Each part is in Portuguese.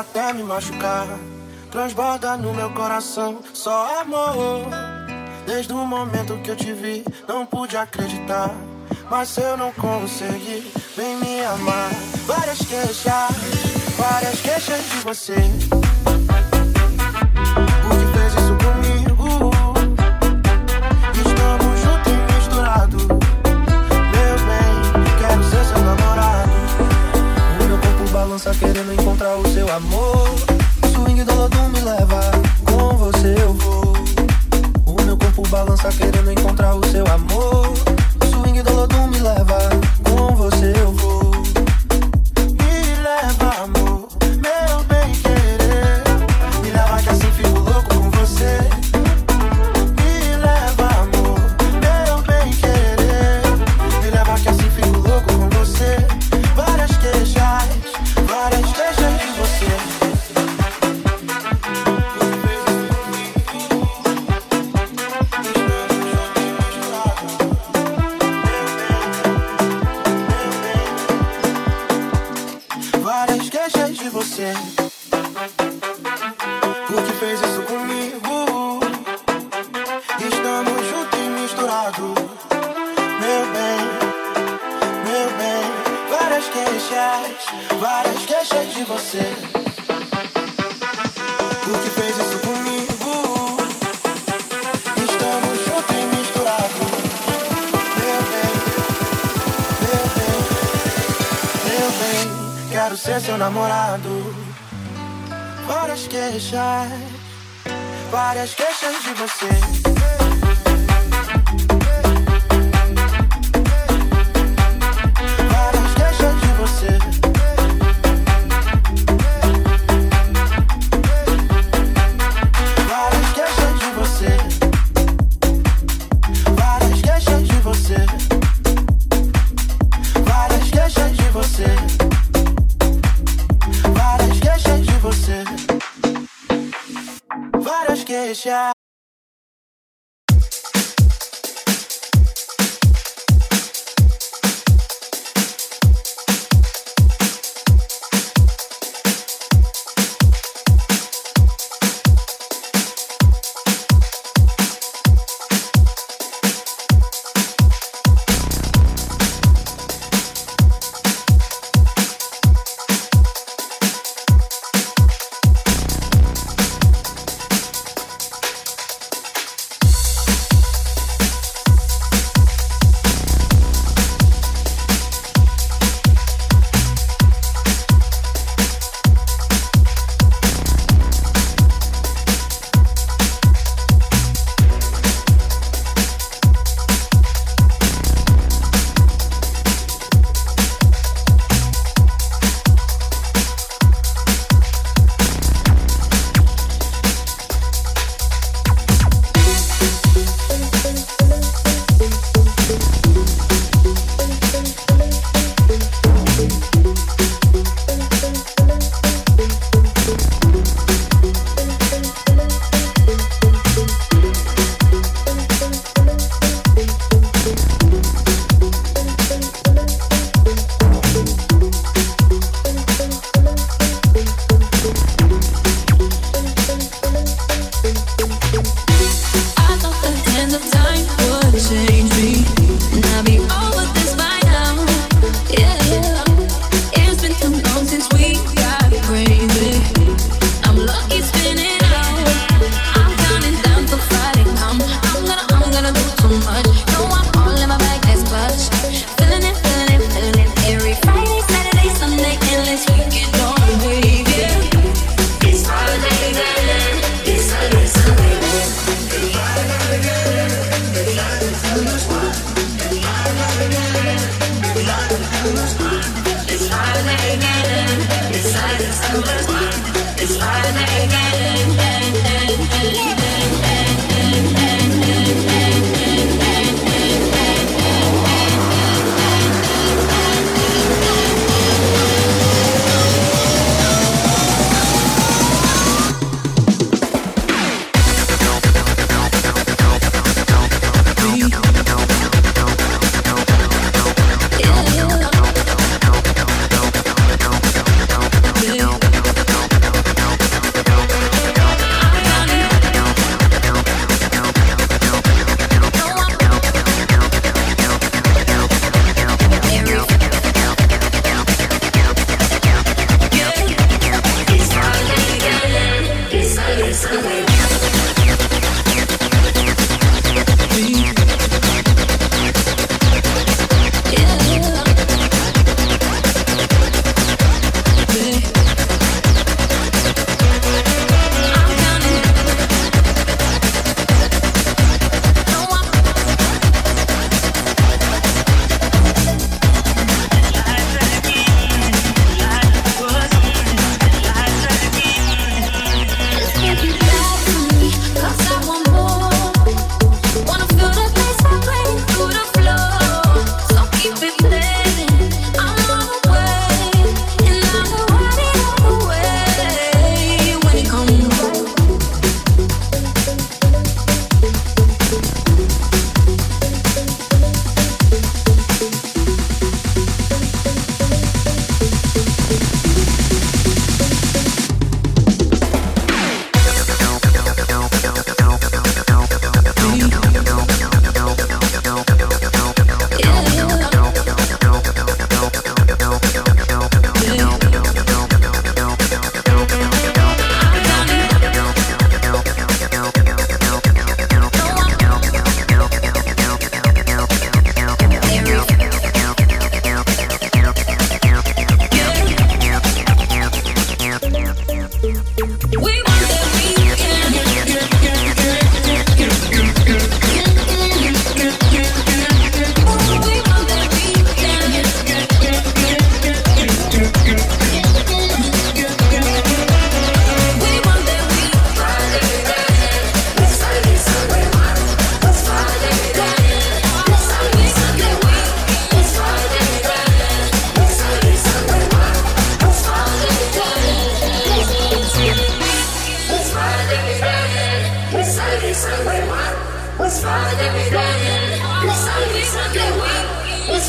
até me machucar. Transborda no meu coração só amor. Desde o momento que eu te vi, não pude acreditar. Mas eu não consegui, vem me amar. Várias queixas, várias queixas de você. dança querendo encontrar o seu amor. Swing do Lodum me leva, com você eu vou. O meu corpo balança querendo encontrar o seu amor. Swing do Lodum me leva, com você eu vou. ser seu namorado. Várias queixas, várias queixas de você. pressure.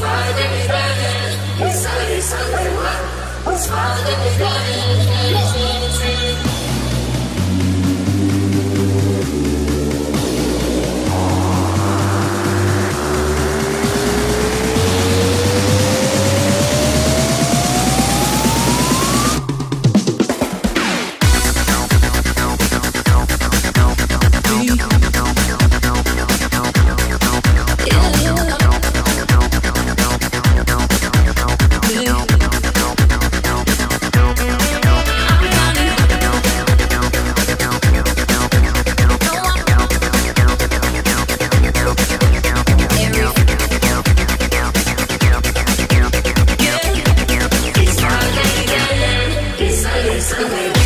It's Friday, Sunday, what? It's Friday, Sunday, Sunday, Escalade.